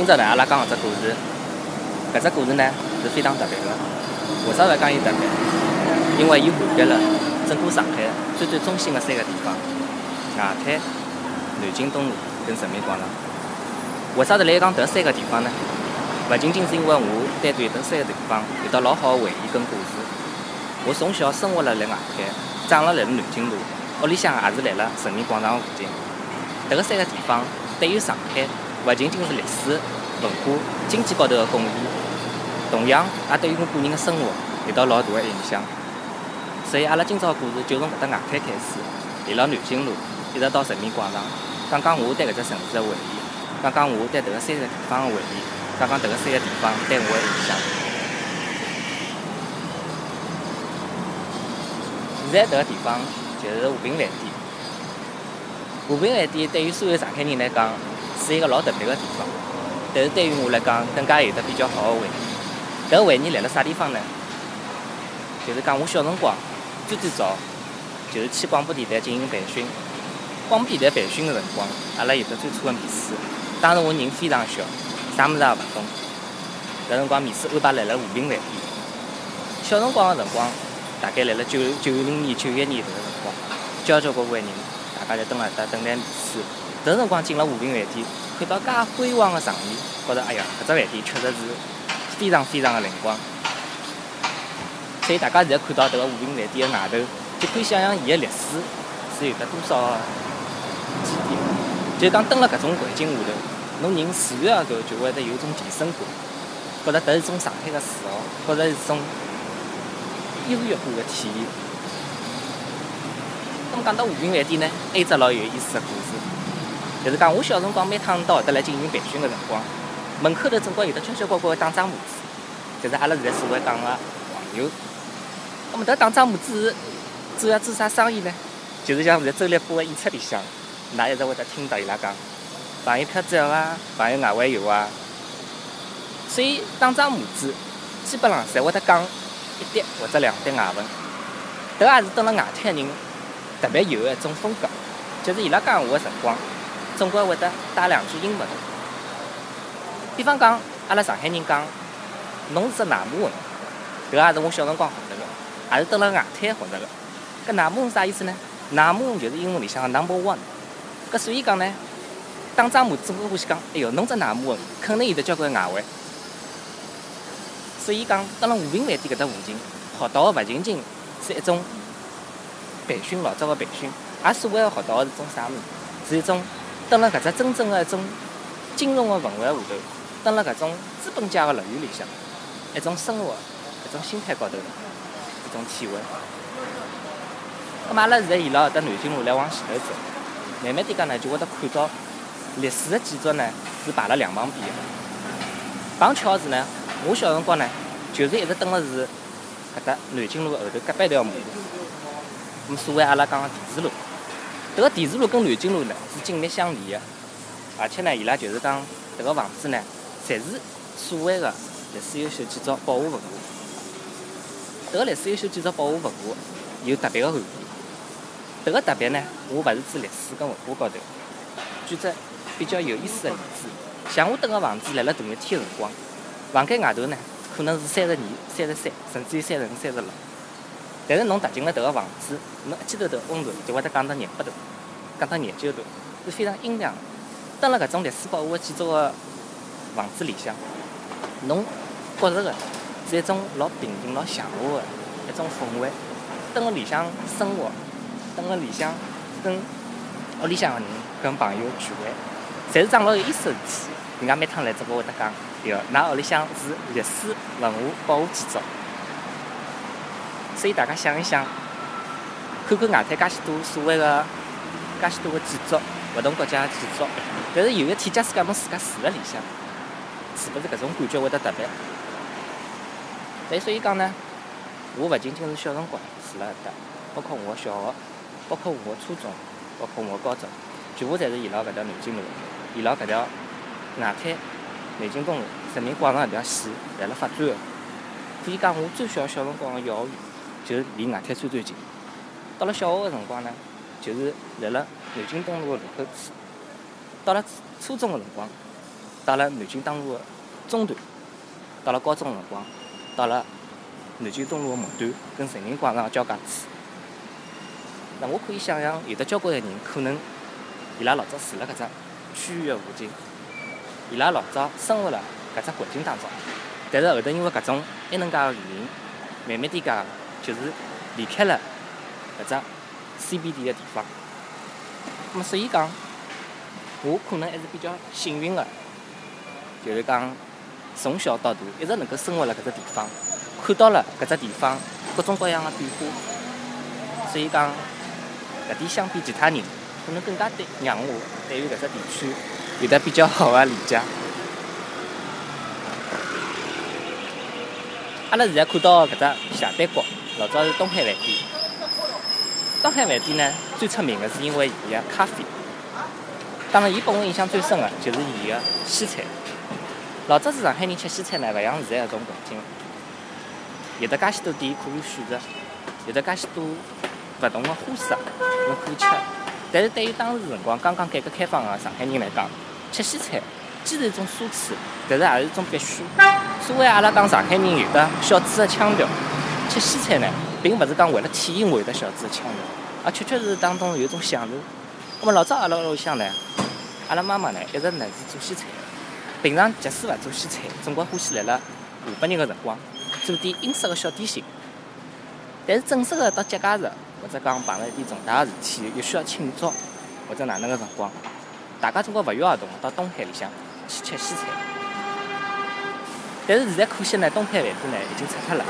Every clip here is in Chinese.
今朝呢，阿拉讲搿只故事，搿只故事呢是非常特别个。为啥会讲伊特别？因为伊涵盖了整个上海最最中心的三个地方：外滩、南京东路跟人民广场。为啥得来讲迭三个地方呢？勿仅仅是因为我对迭三个地方有得老好的回忆跟故事。我从小生活辣辣外滩，长了辣辣南京路，屋里向也是辣辣人民广场附近。迭个三个地方对于上海，勿仅仅是历史、文化、经济高头的贡献，同样也对于我个人的生活有到老大的影响。所以，阿拉今朝故事就从搿搭外滩开始，沿牢南京路，一直到人民广场，讲讲我对搿只城市的回忆，讲讲我对迭个三个地方的回忆，讲讲迭个三个地方对我的影响。现在迭个地方就是和平饭店。和平饭店对于所有上海人来讲，是一个老特别的地方，但是对于我来讲，更加有得比较好的回忆。搿个回忆辣辣啥地方呢？就是讲我小辰光最最早就是去广播电台进行培训。广播电台培训的辰光，阿拉有得最初的面试。当时我人非常小，啥物事也勿懂。搿辰光面试安排辣辣和平饭店。小辰光的辰光，大概辣辣九九零年、九一年迭个辰光，交交关关人。大家就蹲辣搭等待面试。迭辰光进了和平饭店，看到介辉煌的场面，觉着哎呀，搿只饭店确实是非常非常的灵光。所以大家现在看到迭个和平饭店的外头，就可以想象伊的历史是有得多少积淀。就讲蹲辣搿种环境下头，侬人自然而然就会得有种提升感，觉着迭是一种上海的自豪，觉着是一种优越感的体现。讲到和平饭店呢，还有只老有意思的故事，就是讲我小辰光每趟到搿搭来进行培训的辰光，门口头总归有得交交关关打张模子，就是阿拉现在所谓讲的黄牛。那么迭打张模子主要做啥生意呢？就是像现在周立波的演出里向，㑚一直会得听到伊拉讲，朋友票子啊，朋友外汇游啊。所以打张模子基本上侪会得讲一叠或者两叠外文，迭也是蹲辣外滩人。特别有一种风格，就是伊拉讲话的辰光，总归会得带两句英文。比方讲，阿拉上海人讲，侬是只南马魂，搿也是我小辰光学得个，也是蹲辣外滩学得个。搿南马魂啥意思呢？南马魂就是英文里向个 number one。搿所以讲呢，打张模子我欢喜讲，哎哟，侬只南马魂，肯定有得交关外汇。所以讲，蹲辣和平饭店搿搭附近，学到个勿仅仅是一种。培训老早个培训，也所谓个学到个是种啥物事？是一种蹲辣搿只真正个一种金融个氛围下头，蹲辣搿种资本家个乐园里向，一种生活，一种心态高头，一种体会。咁阿拉现在沿牢搿搭南京路来往前头走，慢慢点讲呢，就会得看到历史个建筑呢是排辣两旁边个。碰巧是呢，我小辰光呢就是一直蹲辣是搿搭南京路后头隔壁条马路。咁所谓阿拉讲个电磁路，迭个电磁路跟南京路呢是紧密相连个，而且呢，伊拉就是讲迭个房子呢，侪是所谓个历史优秀建筑保护文物。迭个历史优秀建筑保护文物有特别个含义。迭个特别呢，我勿是指历史跟文化高头。举只比较有意思个例子，像我迭个房子辣辣大热天个辰光，房间外头呢可能是三十二、三十三，甚至于三十五、三十六。但是侬踏进了迭个房子，侬一记头迭个温度就会得降到廿八度，降到廿九度，是非常阴凉。蹲辣搿种历史保护建筑个房子里向，侬觉着个是一种老平静、老祥和个一种氛围。蹲辣里向生活，蹲辣里向跟屋里向个人、跟朋友聚会，侪是桩老有意思个事体。人家每趟来，只会得讲，哟，㑚屋里向是历史文化保护建筑。所以大家想一想，看看外滩介许多所谓的介许多个建筑，勿同国家的建筑，但是有一天假使讲侬自家住辣里向，是勿是搿种感觉会得特别？但所以讲呢，我勿仅仅是小辰光住辣搿搭，包括我小学，包括我初中，包括我高中，全部侪是沿牢搿条南京路，沿牢搿条外滩、南京东路、人民广场搿条线来了发展的。可以讲，我最小小辰光个幼儿园。就是离外滩最最近。到了小学个辰光呢，就是辣辣南京东路个路口处。到了初中个辰光，到了南京东路的中段，到了高中个辰光，到了南京东路的末端跟人民广场的交界处。那我可以想象，有的交关个人可能伊拉老早住辣搿只区域个附近，伊拉老早生活辣搿只环境当中，但是后头因为搿种一能介个原因，慢慢点介就是离开了搿只 CBD 个地方。那么所以讲，我可能还是比较幸运个，就是讲从小到大一直能够生活辣搿只地方，看到了搿只地方各种各样个变化，所以讲。搿点相比其他人，可能更加对让我对于搿只地区有得比较好个理解。阿拉现在看到搿只下丹角，老早是东海饭店。东海饭店呢，最出名个是因为伊个咖啡。当然，伊拨我印象最深个就是伊个西餐。老早子上海人吃西餐呢，勿像现在搿种环境，有得介许多店可以选择，有得介许多。勿同的花式侬可以吃，但是对于当时辰光刚刚改革开放的上海人来讲，吃西餐既是一种奢侈，但是也是一种必须。所以阿拉讲上海人有的小资的腔调，吃西餐呢，并勿是讲为了体现会得小资的腔调，而确确实实当中有一种享受。那么老早阿拉屋里向呢，阿拉妈妈呢一直呢是做西餐，平常即使勿做西餐，总归欢喜来了下半日的辰光做点英式的小点心。但是正式的到节假日。或者讲碰着一点重大的事体，又需要庆祝，或者哪能个辰光，大家总归勿约而同到东海里向去吃西餐。但是现在可惜呢，东海饭店呢已经拆脱了，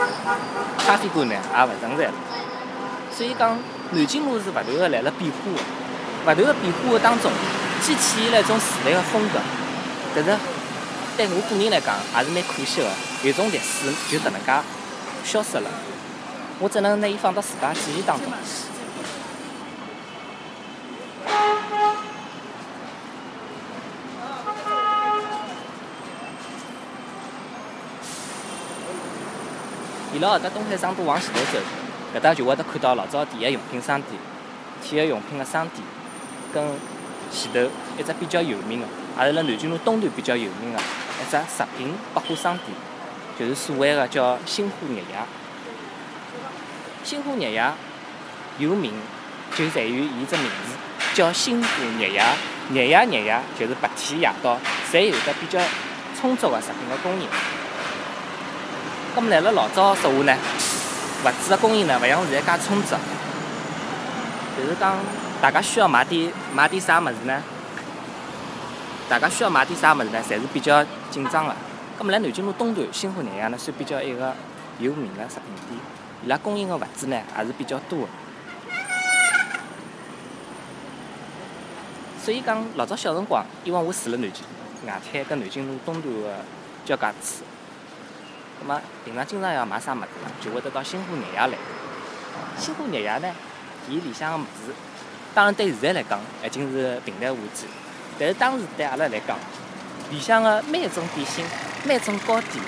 咖啡馆呢也勿存在了。所以讲，南京路是勿断个来了变化，勿断个变化个当中，既体现了一种时代个风格，但是对我个人来讲，也是蛮可惜个，有种历史就搿能介消失了。我只能拿伊放到自家记忆当中。伊拉搿搭东海商都往前头走，搿搭就会得看到老早体育用品商店、体育用品个商店，跟前头一只比较有名个，也是辣南京路东段比较有名个一只食品百货商店，就是所谓个叫新华日夜。新华日夜有名，就在于伊只名字叫新华日夜。日夜日夜就是白天夜到，侪有得比较充足个食品个供应。咁么来了老早说话呢，物资的供应呢，勿像现在介充足。就是讲，大家需要买点买点啥物事呢？大家需要买点啥物事呢？侪是比较紧张个。咁么来南京路东段新华日夜呢，算比较一个有名个食品店。伊拉供应的物资呢，也是比较多个。所以讲，老早小辰光，因为我住了南京外滩跟南京路东段的交界处，葛末平常经常要买啥物事，就会得到新华日夜来。新华日夜呢，伊里向个物事，当然对现在来讲已经是平淡无奇，但是当时对阿拉来讲，里向个每一种点心、每一种糕点、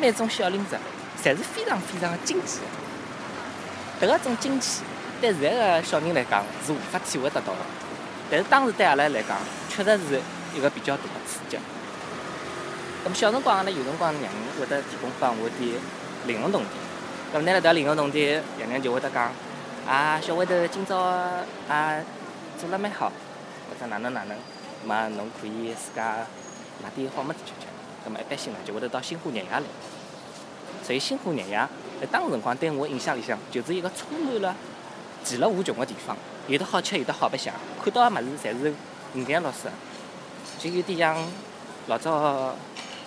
每一种小零食。侪是非常非常的精致，迭个种精致对现在个小人来讲是无法体会得到的，但是当时对阿拉来讲，确实是一个比较大的刺激。那么小辰光阿拉有辰光，娘会得提供拨我点零用铜钿，那么拿了迭零用铜钿，爷娘就会得讲，啊，小丫头今朝啊做了蛮好，或者哪能哪能，嘛侬可以自家买点好物事吃吃。那么一般性呢，就会得到新华日夜来。所以新华日夜在当时辰光对我印象里向，就是一个充满了其乐无穷的地方，有的好吃，有的好白相，看到个物事侪是五颜六色，就有点像老早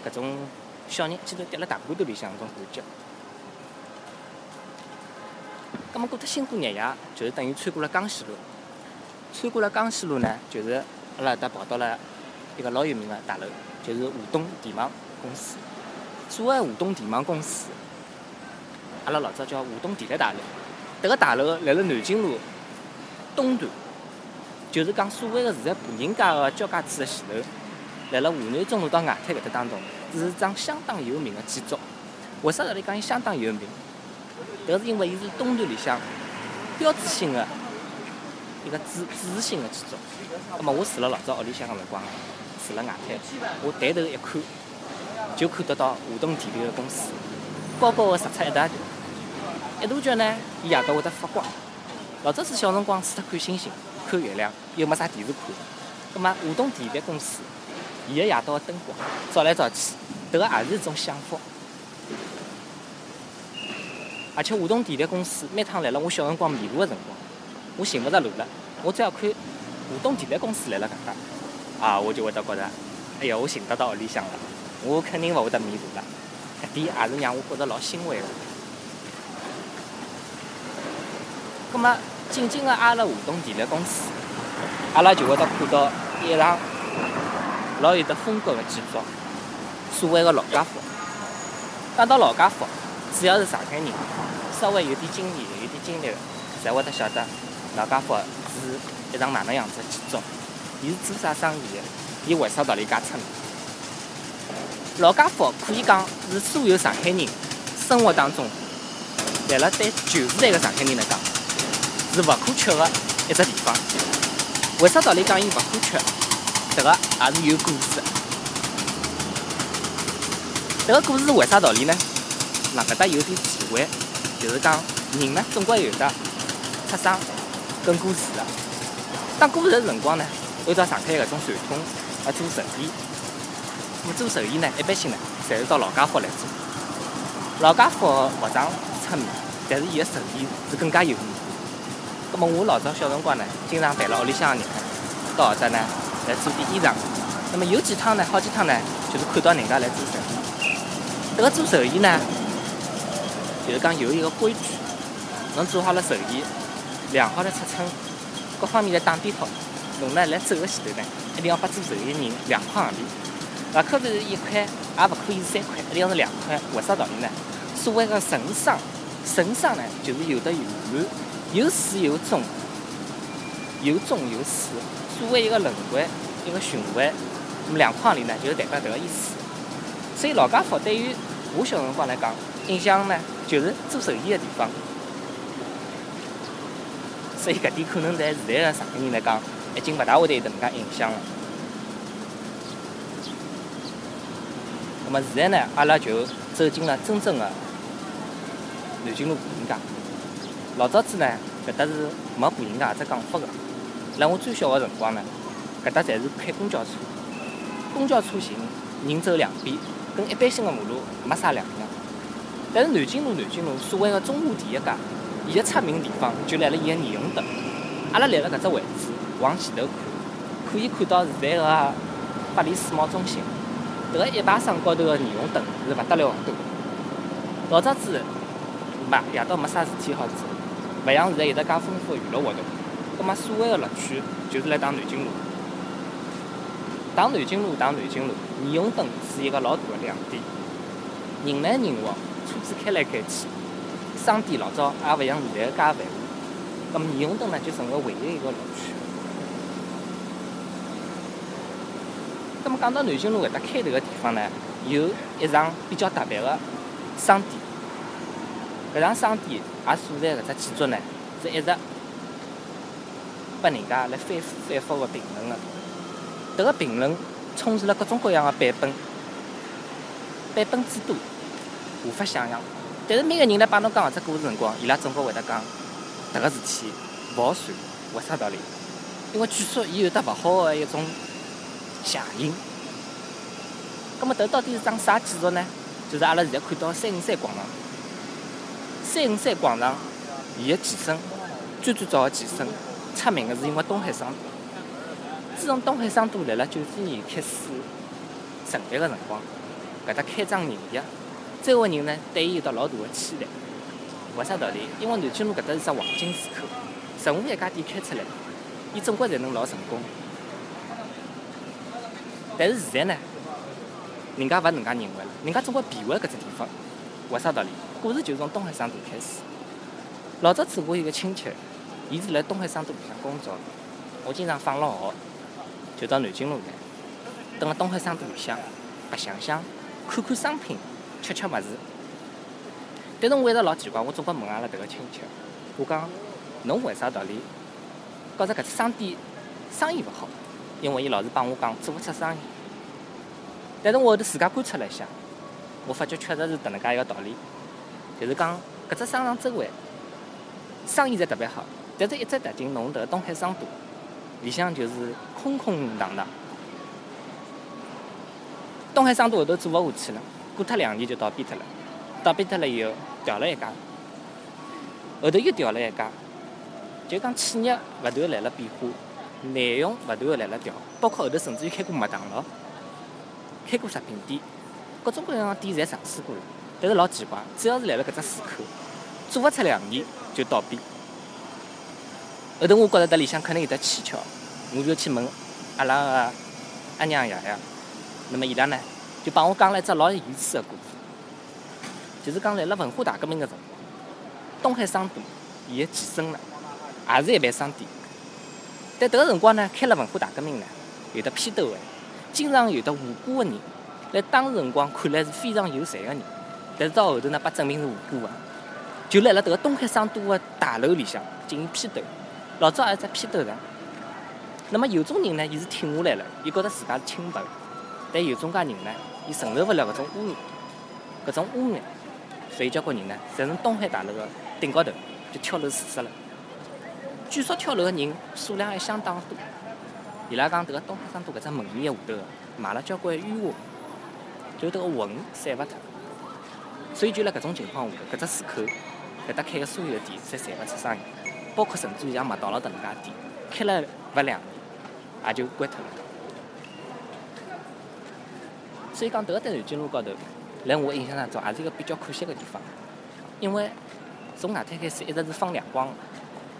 搿种小人记头跌辣大罐头里向搿种感觉。葛末过脱新华日夜，就是等于穿过了江西路，穿过了江西路呢，就是阿拉搿搭跑到了一个老有名的大楼，就是华东电网公司。所谓华东电网公司，阿拉老早叫华东电力大楼。迭个大楼辣辣南京路东段，就是讲所谓的现在步行街个交界处的前头，辣辣湖南中路到外滩搿搭当中，是桩相当有名个建筑。为啥道理讲伊相当有名？迭个是因为伊是东段里向标志性个一个指指示性个建筑。那么我住辣老早屋里向个辰光，住辣外滩，我抬头一看，就看得到华东电力个公司，高高个石出一大段，一大脚呢，伊夜到会得发光。老早子小辰光除脱看星星、看月亮，又没啥电视看。葛末华东电力公司，伊个夜到个灯光，照来照去，迭个也是一种享福。而且华东电力公司每趟来了我小辰光迷路个辰光，我寻勿着路了，我只要看华东电力公司来了搿搭，啊，我就会得觉着，哎呀，我寻得到屋里向了，我肯定勿会得迷路了。搿点也是让我觉着老欣慰个。葛末紧紧个挨了华东电力公司，阿拉就会得看到一幢老有得风格的建筑，所谓个老家福。讲到老家福，只要是上海人，稍微有点经验、有点经历的，侪会得晓得老家福是一幢哪能样子的建筑，伊是做啥生意的，伊为啥道理介出名？老家福可以讲是所有上海人生活当中，辣辣对旧时代个上海人来讲，是勿可缺个一只地方。为啥道理讲伊勿可缺？迭个也是有故事个。迭个故事是为啥道理呢？辣搿搭有点忌讳，就是讲人呢总归有的出生跟过世的。当过世的辰光呢，按照上海搿种传统来做寿宴。那么做寿宴呢，一般性呢，侪是到老家伙来做。老家伙服装出名，但是伊的寿宴是更加有名。葛末我老早小辰光呢，经常陪牢屋里向人，到搿搭呢来做点衣裳。那么有几趟呢，好几趟呢，就是看到人家来做寿宴。迭个做寿衣呢，就是讲有一个规矩，侬做好了寿衣，量好了尺寸，各方面来打点好，侬呢来走个前头呢，一定要拨做寿宴人两块洋钿，勿可以是一块，也勿可以是三块，一定要是两块。为啥道理呢？所谓个神商，神商呢就是有的有满，有始有终，有终有始。所谓一个轮回，一个循环，那么两块洋钿呢，就是代表迭个意思。所以老家福对于我小辰光来讲，印象呢就是做寿衣个地方。所以搿点可能在现在个上海人来讲，已经勿大会得有迭能介印象了。那么现在呢，阿拉就走进了真正个南京路步行街。老早子呢，搿搭是没步行街只讲法个。辣我最小个辰光呢，搿搭侪是开公交车，公交车行，人走两边。跟一般性个马路没啥两样，但是南京路，南京路所谓个中华第一街，伊个出名地方就辣辣伊个霓虹灯。阿拉来了搿只位置，往前头看，可以看到现在个百里世贸中心，迭个一排窗高头个霓虹灯是勿得了多。老早子没夜到没啥事体好做，勿像现在有得介丰富个娱乐活动。葛末所谓个乐趣就是来打南京路。打南京路，打南京路，霓虹灯是一个老大个亮点。人来人往，车子开来开去，商店老早也勿像现在介繁华。咁霓虹灯呢，就成为唯一一个乐趣。咁么讲到南京路搿搭开头个地方呢，有一幢比较特别个商店。搿幢商店也所在搿只建筑呢，是一直拨人家来反复反复个评论个。迭个评论充斥了各种各样的版本，版本之多，无法想象。但是每个人来帮侬讲搿只故事辰光，伊拉总归会得讲，迭个事体勿好算，为啥道理？因为据说伊有得勿好的一种响应。葛末迭到底是桩啥技术呢？就是阿拉现在看到三五三广场。三五三广场，伊个前身，最最早个前身，出名个是因为东海商都。自从东海商都辣辣九几年开始成立个辰光，搿搭开张营业，周围人呢对伊有得老大个期待。为啥道理？因为南京路搿搭是只黄金时刻，任何一家店开出来，伊总归侪能老成功。但是现在呢，人家勿能介认为了，人家总归避讳搿只地方。为啥道理？故事就从东海商都开始。老早子我有个亲戚，伊是辣东海商都里向工作，我经常放了学。就到南京路来，等辣东海商都里向白相相，看看商品，吃吃物事。但是我一直老奇怪，我总归问阿拉迭个亲戚，我讲侬为啥道理觉着搿只商店生意勿好？因为伊老是帮我讲做勿出生意。但是我后头自家观察了一下，我发觉确实是迭能介一个道理，就是讲搿只商场周围生意侪特别好，但是一只特点，侬迭个东海商都里向就是空空荡荡。东海商都后头做勿下去了，过脱两年就倒闭脱了，倒闭脱了以后调了一家，后头又调了一家，就讲企业勿断来了变化，内容勿断个来了调，包括后头甚至于开过麦当劳，开过食品店，各种各样个店侪尝试过了，但是老奇怪，只要是来了搿只市口，做勿出两年就倒闭。后头我觉着迭里向肯定有得蹊跷，我就去问阿拉个阿娘爷爷，那么伊拉呢就帮我讲了一只老有意思个故事，就是讲来了文化大革命个辰光，东海商都伊个前身了也是一爿商店，但迭个辰光呢开了文化大革命呢，有得批斗个，经常有得无辜个人，辣当时辰光看来是非常有才个人，但是到后头呢被证明是无辜个，就辣辣迭个东海商都个大楼里向进行批斗。老早也只批斗场，那么有种人呢，伊是挺下来了，伊觉得自家是清白的；但有种介人呢，伊承受勿了搿种污染，搿种污染，所以交关人呢，侪从东海大楼个顶高头就跳楼自杀了。据说跳楼个人数量还相当多。伊拉讲迭个东海商都搿只门面下头埋了交关冤枉，就迭个魂散勿脱，所以就辣搿种情况下头，搿只市口搿搭开个所有个店侪赚勿出生意。包括甚至于像麦当劳迭能介店，开了勿两年，也就关脱了。所以讲，迭个在南京路高头，辣我印象当中，也是一个比较可惜个地方。因为从外滩开始一直是放亮光，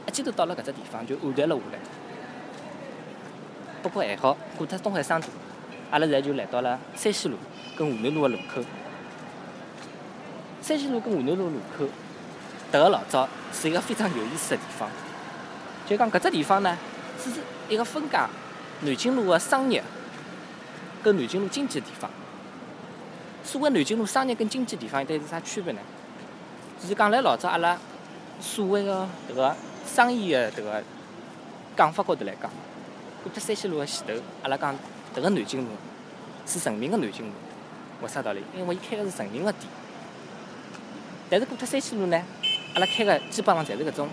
一记头到了搿只地方就暗淡了下来。不过还好，过脱东海商都，阿拉现在就来到了山西路跟湖南路个路口。山西路跟湖南路路口。迭个老早是一个非常有意思的地方，就讲搿只地方呢，是一个分界南京路的商业跟南京路经济的地方。所谓南京路商业跟经济地方有得是啥区别呢？就是讲辣老早阿拉所谓的迭个商业的迭个讲法高头来讲，过脱山西路的前头，阿拉讲迭个南京路是人民的南京路，为啥道理？因为伊开的是人民的店。但是过脱山西路呢？阿拉开个基本上侪是搿种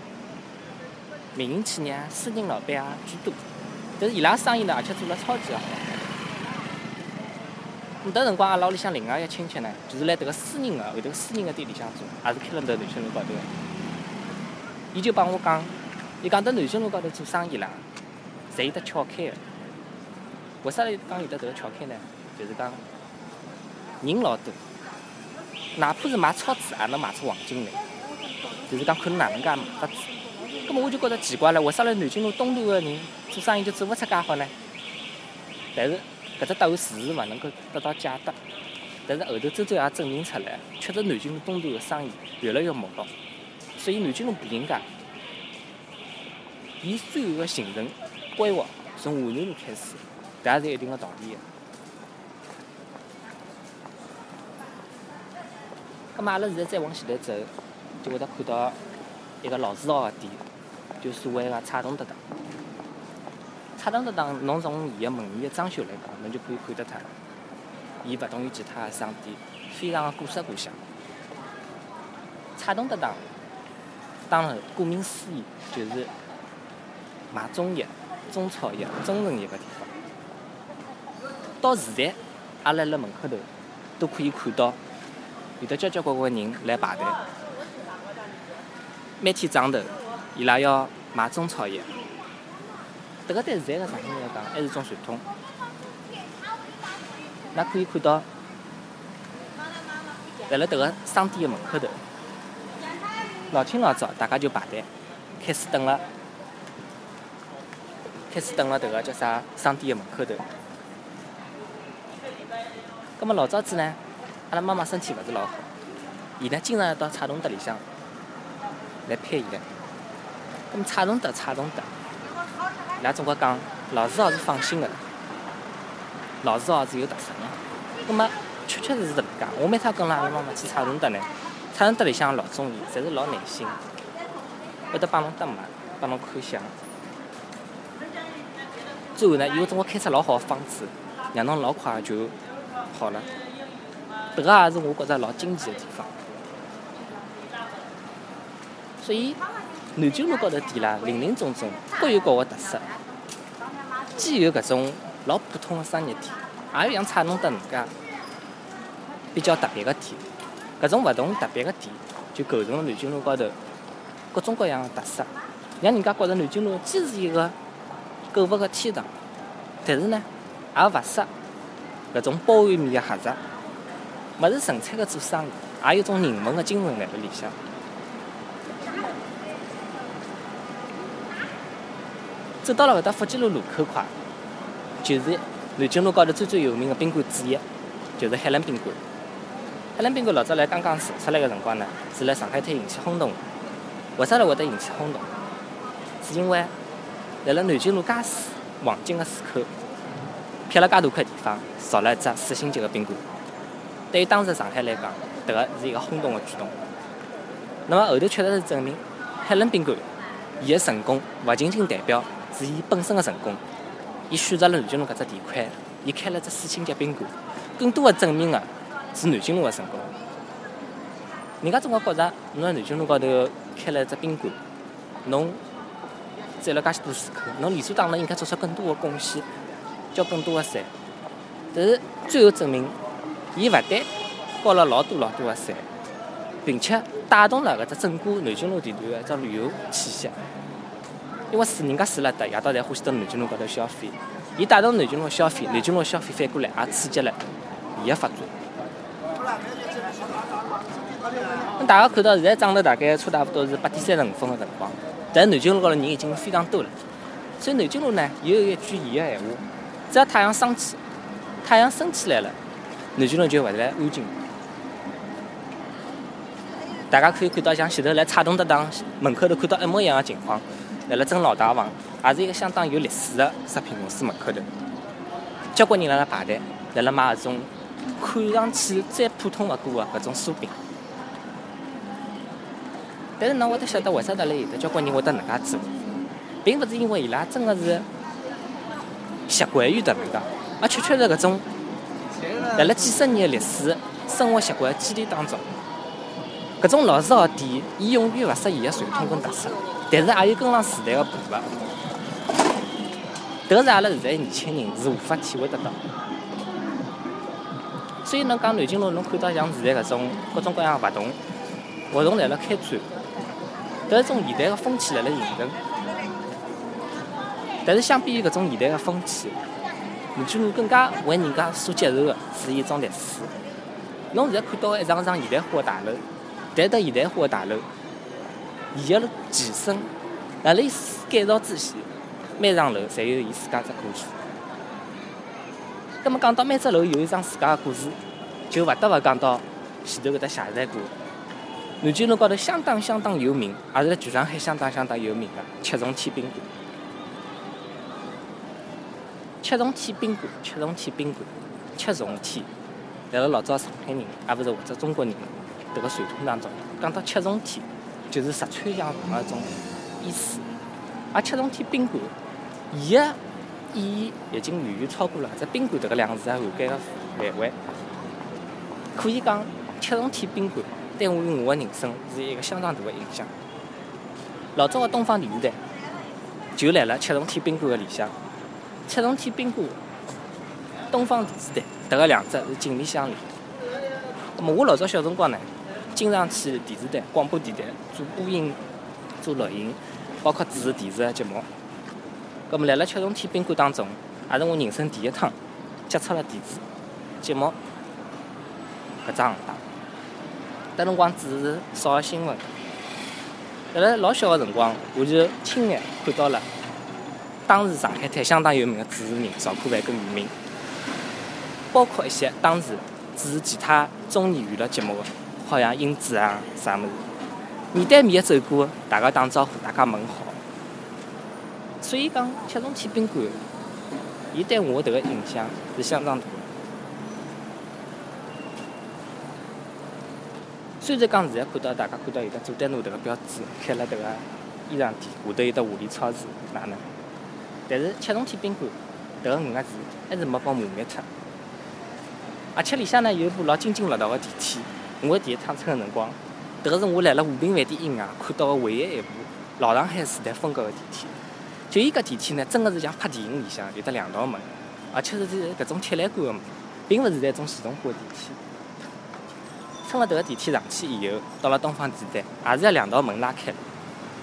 民营企业、私人老板啊居多，但是伊拉生意呢，而且做了超级好。搿迭辰光，阿拉屋里向另外一个亲戚呢，就是辣迭个私人个后头私人个店里向做，也是开辣迭南京路高头个。伊就帮我讲，伊讲迭南京路高头做生意啦，侪有得巧开个。为啥讲有得迭个巧开呢？就是讲人老多，哪怕是卖超子，也能卖出黄金来。就是讲看侬哪能介卖法子，葛末我就觉着奇怪了，为啥辣南京路东段个人做生意就做勿出介好呢？但是搿只答案迟迟勿能够得到解答。但是后头周周也证明出来，确实南京路东段个生意越来越没落。所以南京路步行街，伊最后个形成规划从华南路开始，搿也是一定个道理个。葛末阿拉现在再往前头走。就会得看到一个老字号个店，就所谓个彩东德当。彩东德当，侬从伊个门面个装修来讲，侬就可以看得出，伊勿同于其他个商店，非常个古色古香。彩东德当，当然顾名思义，就是卖中药、中草药、中成药个地方。到现在，阿拉辣门口头都可以看到，有得交交关关人来排队。每天早上头，伊拉要买中草药。迭个对现在个上海人来讲，还是种传统。㑚可以看到，辣辣迭个商店个门口头，老清老早，大家就排队，开始等了，开始等了迭个叫啥商店个门口头。葛末老早子呢，阿拉妈妈身体勿是老好，伊呢经常要到彩东德里向。来配药，咁么蔡崇德蔡崇德，伊拉总归讲老字号是放心个，老字号是有特色个。咁么确确实实是搿能介，我每趟跟阿拉妈妈去蔡崇德呢，蔡崇德里向老中医侪是老耐心，会得帮侬搭脉，帮侬看相。最后呢，伊会总归开出老好个方子，让侬老快就好了。迭个也是我觉着老惊奇个地方。所以南京路高头店啦，林林总总，各有各个特色。既有搿种老普通个商业店，也有像菜农搭搿比较特别个店。搿种勿同特别个店，就构成了南京路高头各种各样个特色，让人家觉着南京路既是一个购物个天堂，但是呢，也勿失搿种包碗面个盒子。勿是纯粹个做生意，也有种人文个精神辣辣里向。走到了搿搭福建路路口块，就是南京路高头最最有名个宾馆之一，就是海伦宾馆。海伦宾馆老早来刚刚造出来个辰光呢，是辣上海滩引起轰动。为啥来会得引起轰动？是因为辣辣南京路介市黄金个市口，辟了介大块地方，造了一只四星级个宾馆。对于当时上海来讲，迭个是一个轰动的举动。那么后头确实是证明，海伦宾馆伊的成功勿仅仅代表是伊本身的成功，伊选择了南京路搿只地块，伊开了只四星级宾馆，更多的证明的是南京路的成功。人家总归觉着，侬辣南京路高头开了只宾馆，侬赚了介许多市口，侬理所当然应该做出更多的贡献，交更多的税。但是最后证明。伊勿但交了老多老多个税，并且带动了搿只整个南京路地段个一只旅游气息。因为住人家住了搭，夜到侪欢喜到南京路高头消费，伊带动南京路消费，南京路消费反过来也刺激了伊个发展。那大家看到现在涨头大概差大不多是八点三十五分个辰光，但南京路高头人已经非常多了。所以南京路呢，有一句伊个闲话：只要太阳升起，太阳升起来了。南京路就勿再安静。大家可以看到，像前头来菜东搭档门口头看到一模一样的情况，辣辣真老大房，也是一个相当有历史的食品公司门口头，交关人辣辣排队，辣辣买搿种看上去再普通勿过的搿种酥饼。但是，侬会得晓得为啥得辣有的交关人会得能介做，并勿是因为伊拉真的是习惯于迭能介，而确确实搿种。辣辣几十年的历史、生活习惯积淀当中，搿种老字号店，伊永远勿失伊的传统跟特色，但是也有跟上时代个步伐。迭个是阿拉现在年轻人是无法体会得到。所以侬讲南京路，侬看到像现在搿种各种各样活动，活动辣辣开展，迭是种现代个风气辣辣形成。但是相比于搿种现代个风气，南京路更加为人家所接受的是一种历史。侬现在看到一幢幢现代化的大楼，但迭现代化的大楼，伊个前身，辣辣伊改造之前，每幢楼侪有伊自家只故事。葛末讲到每只楼有一桩自家的故事，就勿得勿讲到前头搿搭谢山馆。南京路高头相当相当有名，也是辣全上海相当相当有名的七重天宾馆。七重天宾馆，七重天宾馆，七重天，辣辣老早上海人，也勿是或者中国人迭个传统当中，讲到七重天，就是石川相逢个种意思。而七重天宾馆，伊个意义已经远远超过了只宾馆迭个两字涵盖个范围。可以讲，七重天宾馆对于我个人生是一个相当大个影响。老早个东方电视台就辣辣七重天宾馆个里向。七重天宾馆、东方电视台，迭个两只是紧密相连。那么我老早小辰光呢，经常去电视台、广播电台做播音、做录音，包括主持电视个节目。那么辣辣七重天宾馆当中，也是我人生第一趟接触了电视节目搿只行当。迭辰光主持少儿新闻，辣辣老小个辰光，我就亲眼看到了。当时上海滩相当有名的主持人赵可凡跟俞敏，包括一些当时主持其他综艺娱乐节目的，好像英子啊啥物事，面对面走过，大家打招呼，大家问好。所以讲七重天宾馆，伊对我迭个印象是相当大。虽然讲现在看到大家看到有得佐丹奴迭个标志开了迭个衣裳店，下头有得华丽超市，哪能？但是七重天宾馆，迭个五个字还是没被磨灭脱。而且里向呢有一部老津津乐道个电梯。我第一趟乘个辰光，迭个是我来了和平饭店以外看到个唯一一部老上海时代风格个电梯。就伊搿电梯呢，真个是像拍电影里向有得两道门，而且是搿种铁栏杆个门，并勿是一种自动化个电梯。乘了迭个电梯上去以后，到了东方电站，也是要两道门拉开。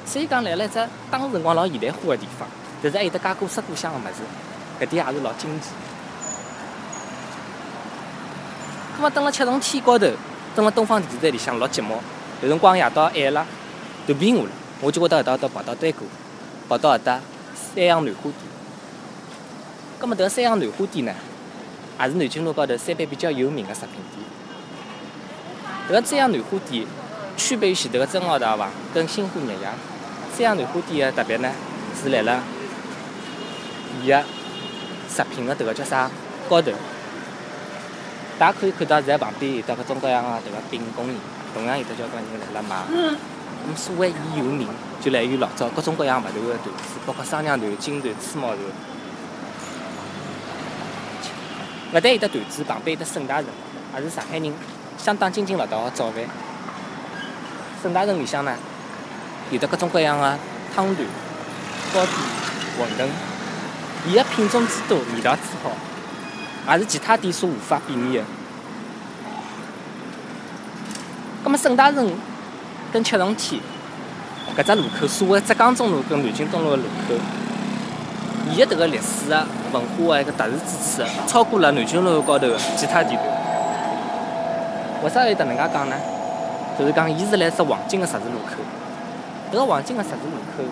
所以讲来了一只当时辰光老现代化个地方，但是还有得介古色古香个物事，搿点也是老惊奇。葛末等了七重天高头，等了东方电视台里向老寂寞。有辰光夜到晚了，断片我了，我就会到搿搭搭跑到对过，跑到搿搭。三阳南花店，葛末迭个三阳南花店呢，也是南京路高头三爿比较有名个食品店。迭个三阳南花店区别于前头个真奥大房跟新华日夜，三阳南花店个特别呢是辣辣伊个食品个迭个叫啥高头，大家可以看到现在旁边有得各种各样个迭个饼供应，同样有得交关人辣辣买。咁所谓伊有名，就来源于老早各种各样勿同个团子，包括双娘团、金团、粗毛团。勿但有得团子，旁边有得沈大成，也是上海人相当津津乐道个早饭。沈大成里向呢，有得各种各样个汤团、糕点、馄饨，伊个品种之多，味道之好，也是其他店所无法比拟个。咁么沈大成。跟七重天搿只路口，所谓浙江中路跟南京东路个路口，伊个迭个历史个文化个一个特殊之处，超过了南京路高头个其他地段。为啥要迭能介讲呢？就是讲，伊是辣只黄金个十字路口。迭个黄金个十字路口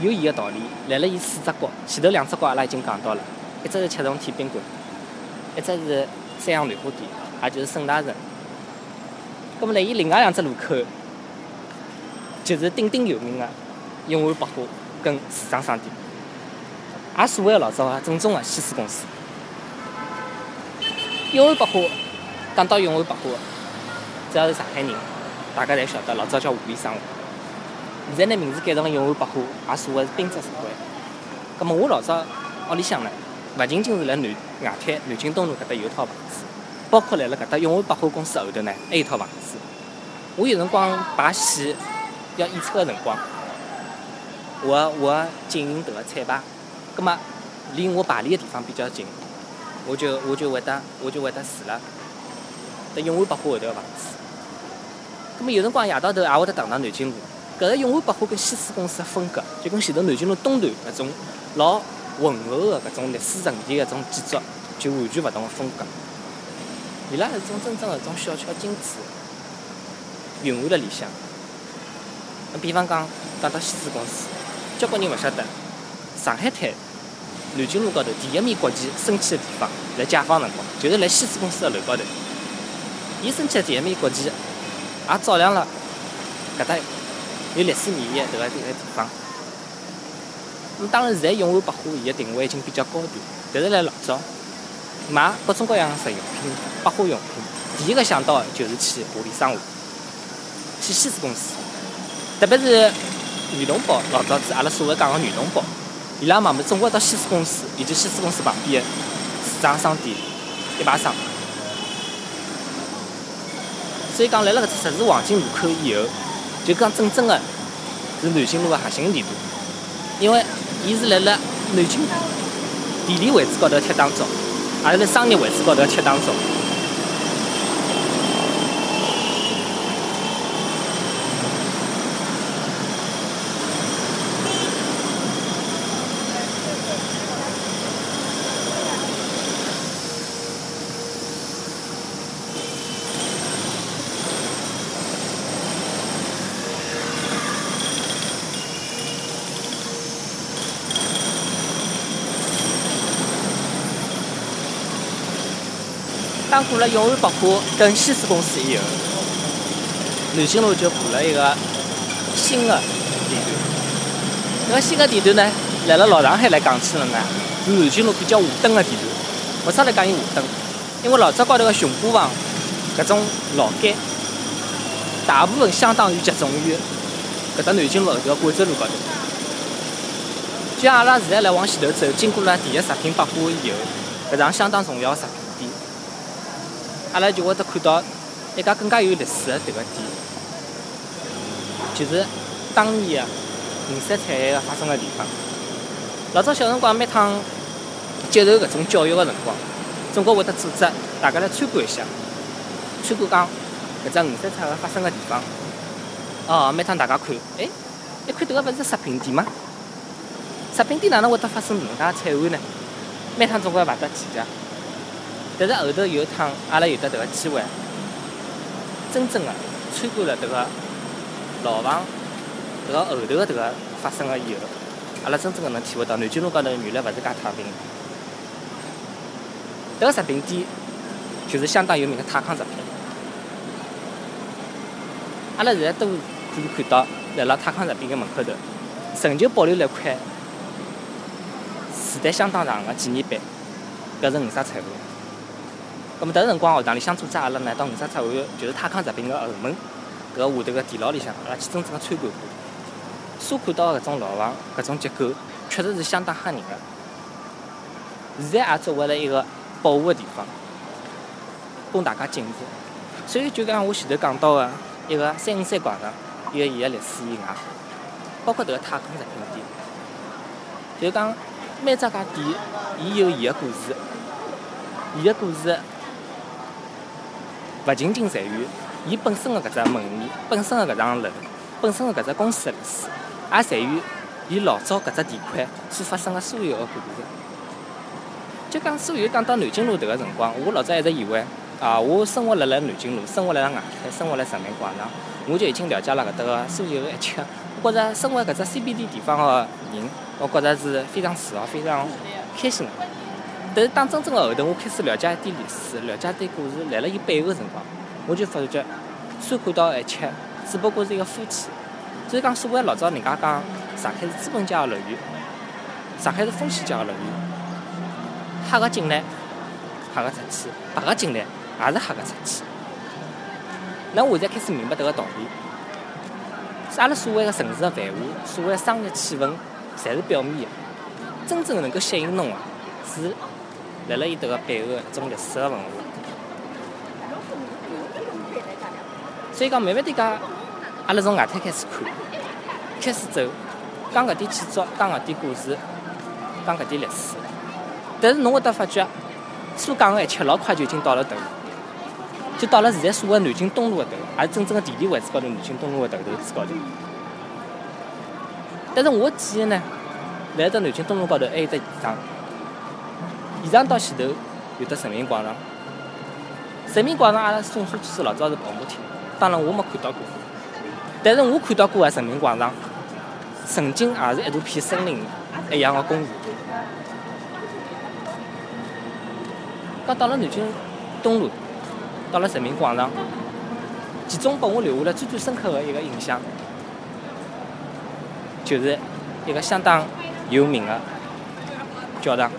有伊个道理，辣辣伊四只角，前头两只角阿拉已经讲到了，一只是七重天宾馆，一只是三阳南花店，也就是沈大成。咁么，辣伊另外两只路口，就是鼎鼎有名个永安百货跟时尚商店，也所谓个老早个正宗个西施公司。永安百货，讲到永安百货，只要是上海人，大家侪晓得，老早叫华联生活。现在呢，名字改成了永安百货，也所谓是滨浙实惠。咁么，我老早屋里向呢，勿仅仅是辣南外滩南京东路搿搭有套房子。包括来了搿搭永安百货公司后头呢，还有套房子。我有辰光排戏要演出个辰光，我我经营迭个彩排，葛末离我排练个地方比较近，我就我就会得我就会得住了在永安百货后头个房子。葛末有辰光夜到头也会得荡荡南京路。搿个永安百货跟西施公司个风格，就跟前头南京路东段搿种老浑厚个搿种历史沉淀个种建筑，就完全勿同个风格。伊拉是种真正个种小巧精致，蕴含辣里向。比方讲，讲到西子公司，交关人勿晓得，上海滩南京路高头第一面国旗升起的地方，辣解放辰光，就是辣西子公司的楼高头。伊升起个第一面国旗，也照亮了搿搭有历史意义迭个迭个地方。那么当然，现在永安百货伊个定位已经比较高端，但是辣老早。买各种各样的日用品、百货用品，第一个想到就是去华联生活，去西施公司，特别是女同胞，老早子阿拉所谓讲个女同胞，伊拉买么总归到西施公司以及西施公司旁边个时装商店一排上。所以讲，来了搿只十字黄金路口以后，就讲真正个是南京路个核心地段，因为伊是辣辣南京地理位置高头贴当中。还是在商业位置高头吃当中。过了永安百货跟西施公司以后，南京路就步了一个新的地段。搿个新的地段呢，来了老上海来讲起来呢，是南京路比较下等的地段。为啥来讲伊下等？因为老早高头个雄虎房搿种老街，大部分相当于集中于搿搭南京路后头个广州路高头。就像阿拉现在来往前头走，经过了第一食品百货以后，搿场相当重要个食品店。阿拉就会得看到一家更加有历史的迭个店，就是当年个五三惨案发生个地方。老早小辰光每趟接受搿种教育个辰光，总归会得组织大家来参观一下，参观讲搿只五三惨案发生个地方。哦，每趟大家看，哎，一看迭个勿是食品店吗？食品店哪能会得发生搿能介惨案呢？每趟总归勿得记得。但是后头有一趟，阿拉有得迭个机会，真正个参观了迭个牢房，迭个后头个迭个发生了以后，阿拉真正个能体会到南京路高头原来勿是介太平。迭个食品店就是相当有名个泰康食品。阿拉现在都可以看到，辣辣泰康食品个门口头，仍旧保留了一块时代相当长个纪念碑，表示五杀惨案。咁么，迭个辰光学堂里向组织阿拉呢到五沙菜湾，就是泰康食品个后门，搿下头个地牢里向，阿拉去真正个参观过。所看到搿种牢房，搿种结构，确实是相当吓人个。现在也作为了一个保护个地方，供大家进入。所以就讲我前头讲到个一个三五三广场，有伊个历史以外，包括迭个泰康食品店，就讲每只家店，伊有伊个故事，伊个故事。勿仅仅在于伊本身的搿只门面、本身的搿幢楼、本身的搿只公司的历史，也在于伊老早搿只地块所发生的所有的故事。就讲所有讲到南京路迭个辰光，我老早一直以为啊，我生活辣辣南京路，生活辣辣外滩，生活辣人民广场，我就已经了解了搿搭个所有的一切。我觉着生活搿只 CBD 地方的人，我觉着是非常自豪、非常开心的。但是当真正的后头，我开始了解一点历史，了解一点故事，来了伊背后的辰光，我就发觉，所看到一切，只不过是一个肤浅。所以讲，所谓老早人家讲上海是资本家的乐园，上海是风险家的乐园，黑个进来，黑个出去；白个进来，也是黑个出去。那我现在开始明白迭个道理，是阿拉所谓的城市的繁华，所谓的商业气氛，侪是表面的，真正能够吸引侬的，是。辣辣伊迭个背后个一种历史个文化，所以讲慢慢地讲，阿拉从外滩开始看，开始走，讲搿点建筑，讲搿点故事，讲搿点历史。但是侬会得发觉，所讲个一切老快就已经到了头，就到了现在所谓南京东路个头，也是真正个地理位置高头南京东路个头头子高头。但是我记忆呢，辣到南京东路高头还有只现场。现场到前头有得人民广场，人民广场阿拉众所周知老早是跑马厅，当然我没看到过，但是我看到过个人民广场，曾经也是一大片森林一样的公园。刚到了南京东路，到了人民广场，其中拨我留下了最最深刻的一个印象，就是一个相当有名的教堂。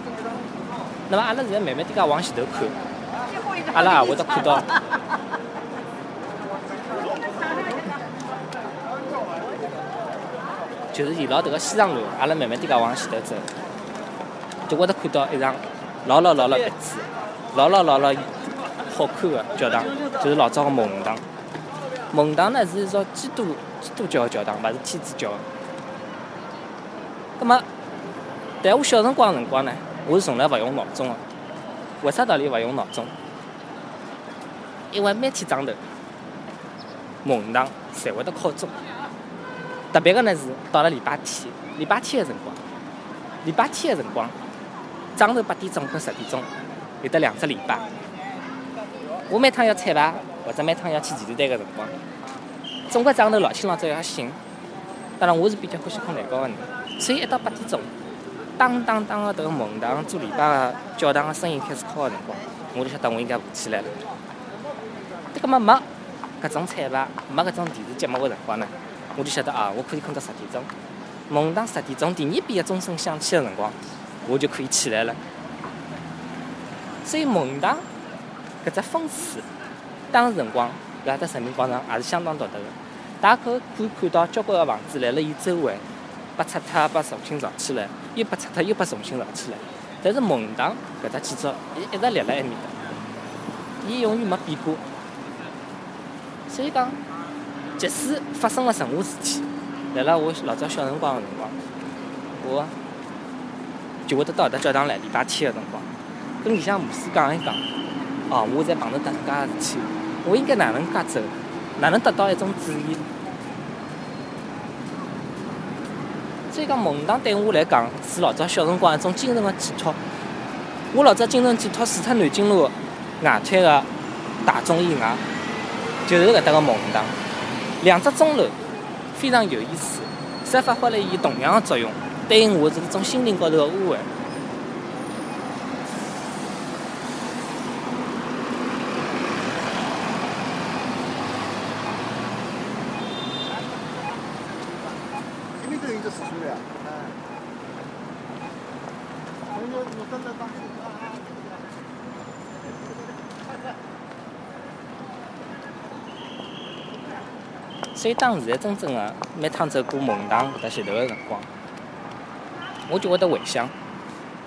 那么阿拉现在慢慢点介往前头看，阿拉也会得看到，就是沿牢迭个西藏路，阿拉慢慢点介往前头走，就会得看到一幢老老老老别致、老老老老好看的教堂，就是老早个蒙堂。蒙堂呢是一座基督基督教的教堂，勿是天主教。那么，但我小辰光辰光呢？我是从来勿用闹钟的，为啥道理勿用闹钟？因为每天早头，梦堂侪会得敲钟。特别个呢是到了礼拜天，礼拜天个辰光，礼拜天个辰光，早头八点钟和十点钟有得两只礼拜。我每趟要彩排或者每趟要去电视台个辰光，总归早头老清老早要醒。当然我是比较欢喜困懒觉个人，所以一到八点钟。当当当个迭个门堂做礼拜个教堂个声音开始敲个辰光，我就晓得我应该爬起来了。迭个么没搿种彩排，没搿种电视节目个辰光呢，我就晓得啊，我可以困到十点钟。门堂十点钟第二遍个钟声响起个辰光，我就可以起来了。所以门堂搿只风水，当时辰光辣搭人民广场也是相当独特个。大家可可以看到交关个房子辣辣伊周围。被拆脱，被重新造起来，又被拆脱，又被重新造起来。但是门堂搿只建筑，伊一直立辣埃面搭。伊永远没变过。所以讲，即使发生了任何事体，辣辣我老早小辰光个辰光，我就会得到搿搭教堂来礼拜天个辰光，跟里向牧师讲一讲，哦，我在碰着迭能介事体，我应该哪能介走，哪能得到一种指引。所以讲，梦堂对我来讲是老早小辰光一种精神的寄托。我老早精神寄托除脱南京路外滩的大众以外，就是搿搭个梦堂。两只钟楼非常有意思，侪发挥了伊同样个作用，对我是一种心灵高头个安慰。所以，当现在真正个每趟走过梦堂搿搭前头个辰光，我就会得回想，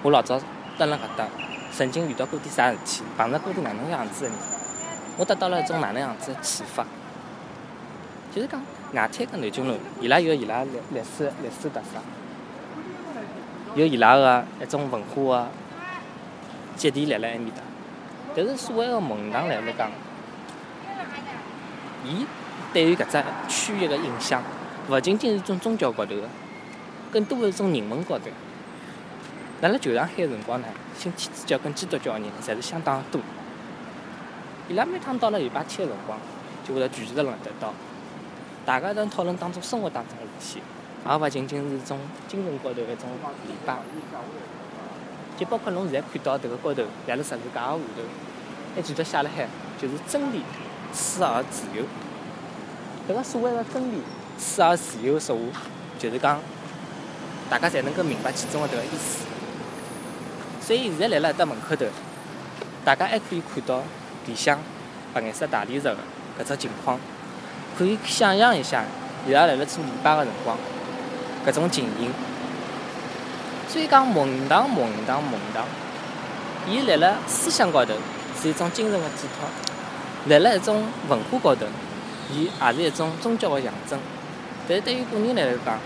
我老早蹲辣搿搭，曾经遇到过点啥事体，碰着过点哪能样子的人，我得到了一种哪能样子的启发。就是讲外滩跟南京路，伊拉有伊拉历历史历史特色，有伊拉个一种文化个积淀辣辣埃面搭。但是，所谓个梦堂来来讲，伊。对于搿只区域个影响，勿仅仅是种宗教高头个，更多是种人文高头。辣辣旧上海个辰光呢，信天主教跟基督教个人侪是相当多。伊拉每趟到了礼拜天个辰光，就会得聚集辣搿搭，大家在讨论当中生活当中个事体，而勿仅仅是种精神高头一种礼拜。就包括侬现在看到迭个高头，辣辣十字架个下头，还记得写辣海，就是真理、死而自由。迭个所谓的真理、死而自由说话，就是讲大家侪能够明白其中的迭个意思。所以现在来了搿搭门口头，大家还可以看到里向白颜色大理石的搿只情况，可以想象一下伊拉辣辣做礼拜个辰光搿种情形。所以讲蒙堂、蒙堂、蒙堂，伊辣辣思想高头是一种精神的寄托，辣辣一种文化高头。伊也是一种宗教的象征，但是对于个人来讲，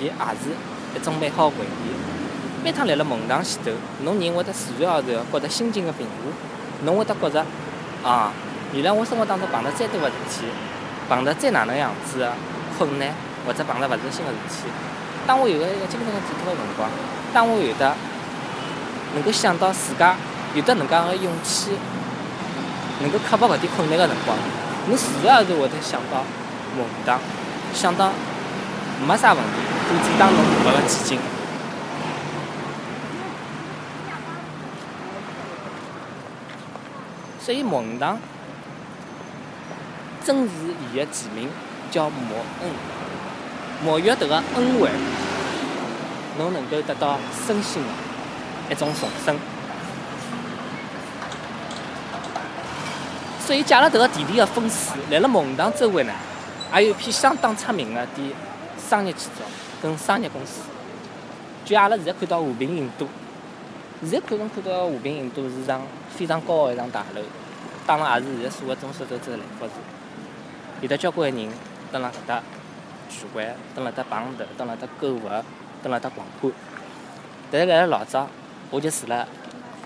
伊也是一种美好回忆。每趟来了门堂前头，侬人会得自然而然觉得心情的平和，侬会得觉着啊，原来我生活当中碰到再多的事体，碰到再哪能样子的困难，或者碰到勿顺心的事体，当我有个一个精神的寄托的辰光，当我有的能够想到自家有得能介个勇气，能够克服搿点困难的辰光。侬自然而然会得想到梦堂，想到没啥问题，可以当侬努力个前进。所以梦堂正是伊个前名，叫莫恩，沐浴迭个恩惠，侬能够得到身心的一种重生。所以，借了迭个地理个风水，辣辣蒙堂周围呢，也有一批相当出名个点商业建筑跟商业公司。就阿拉现在看到和平影都，现在可能看到和平影都是幢非常高个一幢大楼，当然也是现在所谓众所周知个兰福寺。有得交关人蹲辣搿搭聚会，蹲辣搭碰头，蹲辣搭购物，蹲辣搭狂欢。但是辣辣老早，我就住辣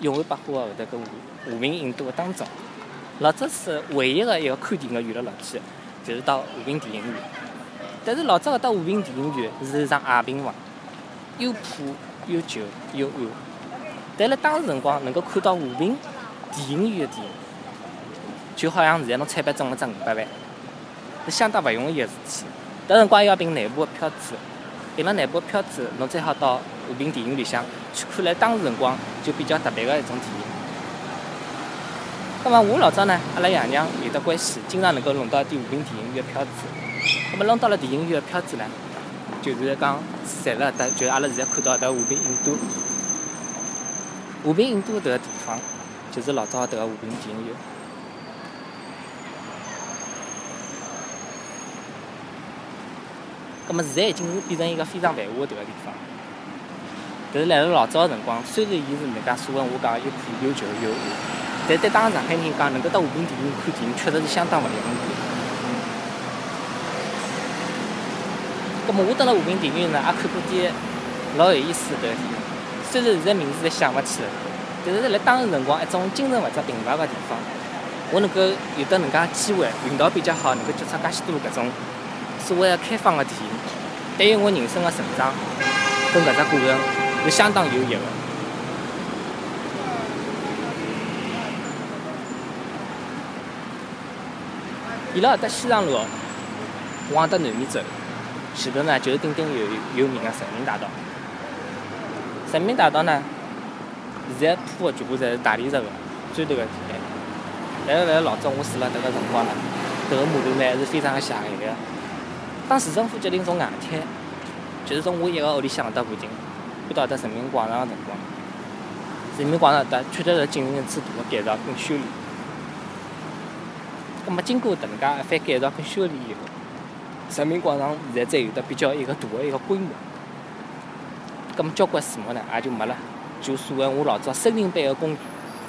永安百货后头个和和平影都个当中。老早是唯一个一个看电影个娱乐乐趣，就是到和平电影院。但是老早搿搭和平电影院是一幢矮平房，又破又旧又暗。但辣当时辰光能够看到和平电影院个电影，就好像现在侬彩票中了只五百万，是相当勿容易个事体。迭辰光还要凭内部个票子，凭了内部个票子，侬最好到和平电影院里向去看辣当时辰光就比较特别个一种电影。那么我老早呢，阿拉爷娘有得关系，经常能够弄到点和平电影院票子。那么弄到了电影院票子呢，就是讲在了搭，就阿拉现在看到的和平影都。和平影都迭个地方，就是老早迭个和平电影院。那么现在已经是变成一个非常繁华的个地方。但是辣辣老早个辰光，虽然伊是能介所谓我讲又破又旧又暗。但对当时上海人讲，能够到和平电影院看电影，确实是相当勿容易。葛末我蹲辣和平电影院呢，也看过点老有意思的电影，虽然现在名字侪想勿起来，但是辣当时辰光一种精神物质贫乏个地方，我能够有得能介机会，运道比较好，能够接触介许多搿种所谓个开放个电影，对于我人生个成长跟搿只过程是相当有益个。伊拉搭西藏路往得南面走，前头呢就是鼎鼎有有名个人民大道。人民大道呢，现在铺个全部侪是大理石个砖头个地板。但是辣老早我住辣迭个辰光呢，迭个马路呢还是非常个狭隘个。当市政府决定从外滩，就是从我一个屋里向搿搭附近搬到迭人民广场个辰光，人民广场搿搭确实是进行一次大个改造跟修理。葛末经过迭能介一番改造跟修理以后，人民广场现在才有的比较一个大个一个规模。葛末交关树木呢也就没了，就所谓我老早森林般个公园，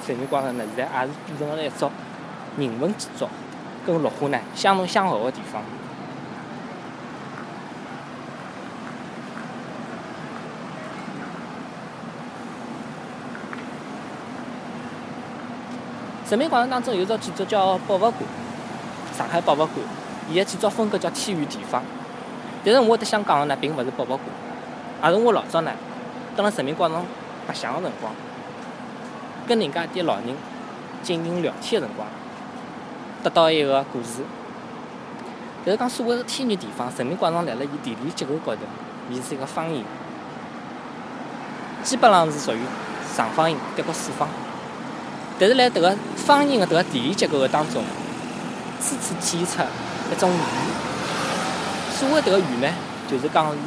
人民广场呢现在也是变成了一座人文建筑跟绿化呢相融相合个地方。人民广场当中有座建筑叫博物馆，上海博物馆，伊个建筑风格叫天圆地方。但是我得想讲个呢，并勿是博物馆，而是我老早呢，蹲辣人民广场白相个辰光，跟人家一啲老人进行聊天个辰光，得到一个故事。就是讲所谓个天圆地方，人民广场辣辣伊地理结构高头，伊是一个方形，基本上是属于长方形叠个四方。但是辣迭个方形的迭个地理结构个当中，处处体现出一种圆。所谓迭个圆呢，就是讲是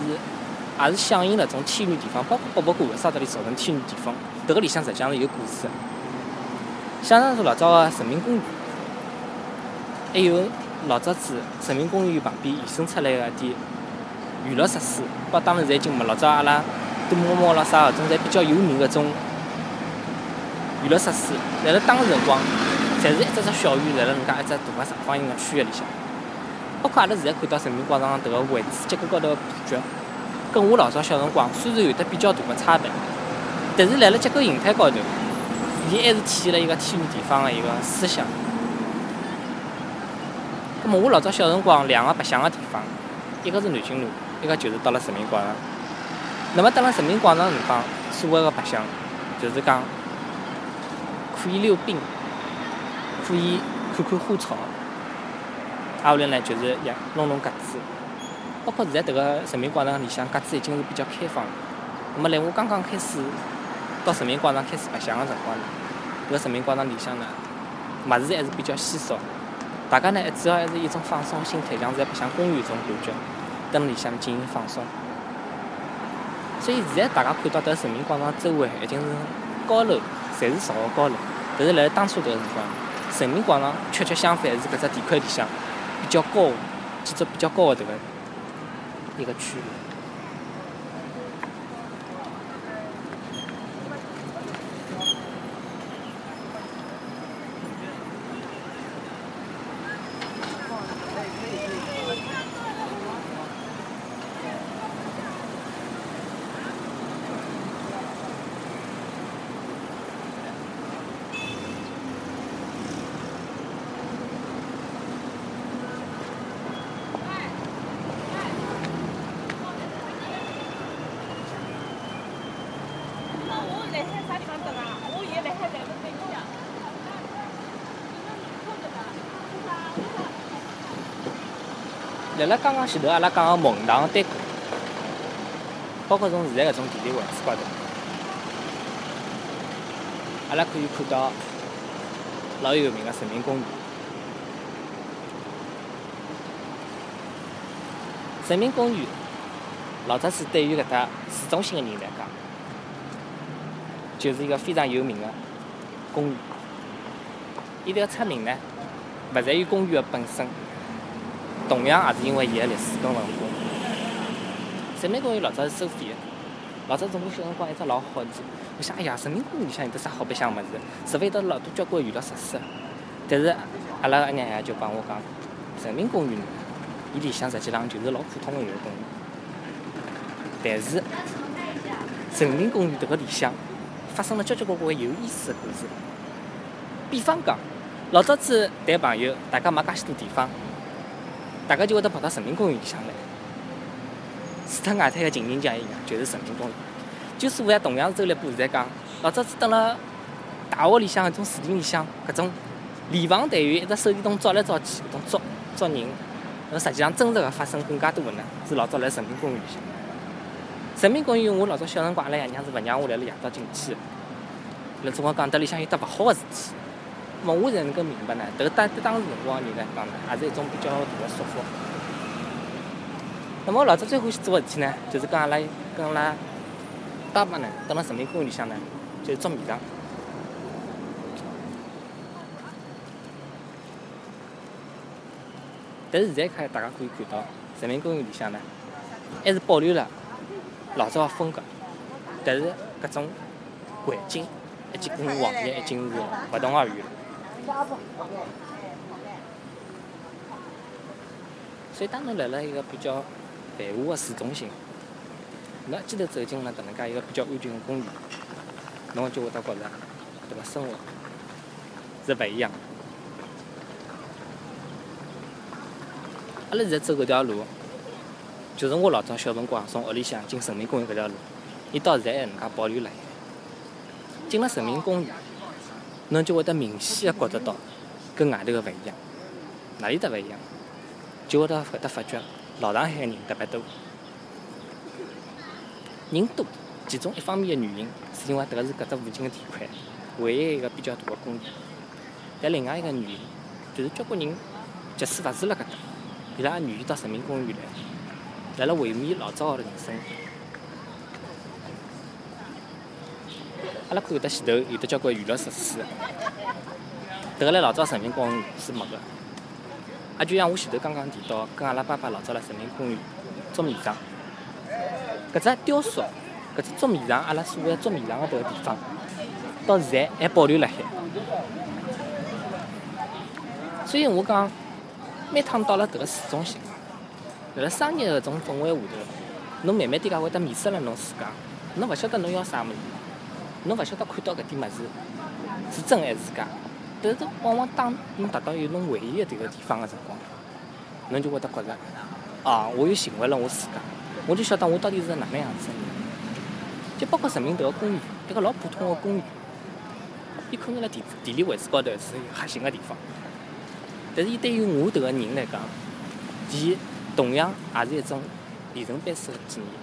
也是响应了种天圆地方，包括博物馆为啥道理造成天圆地方？迭个里向实际上是有故事的。想当初老早个人民公园，还有老早子人民公园旁边延伸出来个点娱乐设施，包括当然现在已经没。老早阿拉躲猫猫了啥个种，侪比较有名个种。娱乐设施，辣辣当时辰光，侪是一只只小院，辣辣人家一只大个长方形个区域里向。包括阿拉现在看到人民广场迭个位置结构高头个布局，跟我老早小辰光虽然有得比较大个差别，但是辣辣结构形态高头，伊还是体现了一个天圆地方个一个思想。葛末我老早小辰光两个白相个地方，一个是南京路，一个就是到了人民广场。那么到了人民广场地方，所谓个白相，就是讲。可以溜冰，可以看看花草，挨下来呢就是也弄弄格子。包括现在迭个人民广场里向格子已经是比较开放了。那么来我刚刚开始到人民广场开始白相个辰光呢，迭个人民广场里向呢物事还是比较稀少，大家呢主要还是一种放松心态，像在白相公园种感觉，蹲里向进行放松。所以现在大家看到迭个人民广场周围已经是高楼，侪是造个高楼。但是辣当初迭个辰光，人民广场恰恰相反是搿只地块里向比较高、建筑比较高的迭个一个区域。辣辣刚刚前头阿拉讲个蒙堂对过，包括从现在搿种地理位置高头，阿拉可以看到老有名个人民公园。人民公园老早子对于搿搭市中心个人来讲，就是一个非常有名个公园。伊迭个出名呢，勿在于公园个本身。同样也是因为伊个历史跟文化。人民公园老早是收费个，老早子我小辰光一只老好个事，我想，哎呀，人民公园里向有得啥好白相物事？除非有得老多交关娱乐设施。但是阿拉阿娘爷就帮我讲，人民公园伊里向实际上就是老普通个一个公园。但是人民公园迭个里向发生了交交关关有意思个故事。比方讲，老早子谈朋友，大家没介许多地方，大家就会得跑到人民公园里向来。除脱外滩个情人节一样，就是人民公园。就算像同样是周立波现在讲，老早子蹲辣大学里向搿种树林里向，搿种联防队员一只手电筒照来照去，搿种捉捉人，那实际上真实个发生更加多个呢，是老早辣人民公园里向。人民公园我老早小辰光，阿拉爷娘是勿让我来了夜到进去。辣总归讲得里向有得勿好个事体，咾我才能够明白呢。迭个当当时辰光人来讲呢，也是一种比较大个束缚。那么老早最欢喜做个事体呢，就是跟阿拉跟阿拉爸爸呢，蹲辣人民公园里向呢，就是捉迷藏。但是现在看，大家可以看到，人民公园里向呢，还是保留了老早个风格，但是搿种环境，已经跟往年已经是勿同而语了。所以当侬辣辣一个比较繁华个市中心，侬一记头走进了搿能介一个比较安静个公园，侬就会得觉着，对伐？生活是勿一样。阿拉现在走搿条路，就是我老早小辰光从屋里向进人民公园搿条路，伊到现在还能介保留了。进了人民公园，侬就会得明显的觉着到，跟外头的勿一样。哪里搭勿一样？就会得会得发觉，老上海人特别多。人多，其中一方面的原因，是因为迭个是搿只附近的地块唯一一个比较大的公园。但另外一个原因，就是交关人即使勿住辣搿搭。伊拉也愿意到人民公园来，辣辣回味老早的人生。阿拉看得前头有得交关娱乐设施，迭个辣老早人民公园是没个。也就像我前头刚刚提到，跟阿拉爸爸老早辣人民公园捉迷藏，搿只雕塑，搿只捉迷藏，阿拉所谓捉迷藏个迭个地方，到现在还保留辣海。所以我讲。每趟到了迭个市中心，辣辣商业搿种氛围下头，侬慢慢点介会得迷失了侬自家。侬勿晓得侬要啥物事，侬勿晓得看到搿点物事是真还是假。但是往往当侬达到有侬回忆个迭个地方个辰光，侬就会得觉着，啊，我又寻回了我自家，我就晓得我到底是哪能样子个人。就包括人民迭个公园，迭个老普通个公园，伊可能辣地地理位置高头是核心个地方。但是，伊对于我迭个人来讲，伊同样也是一种里程碑式个纪念。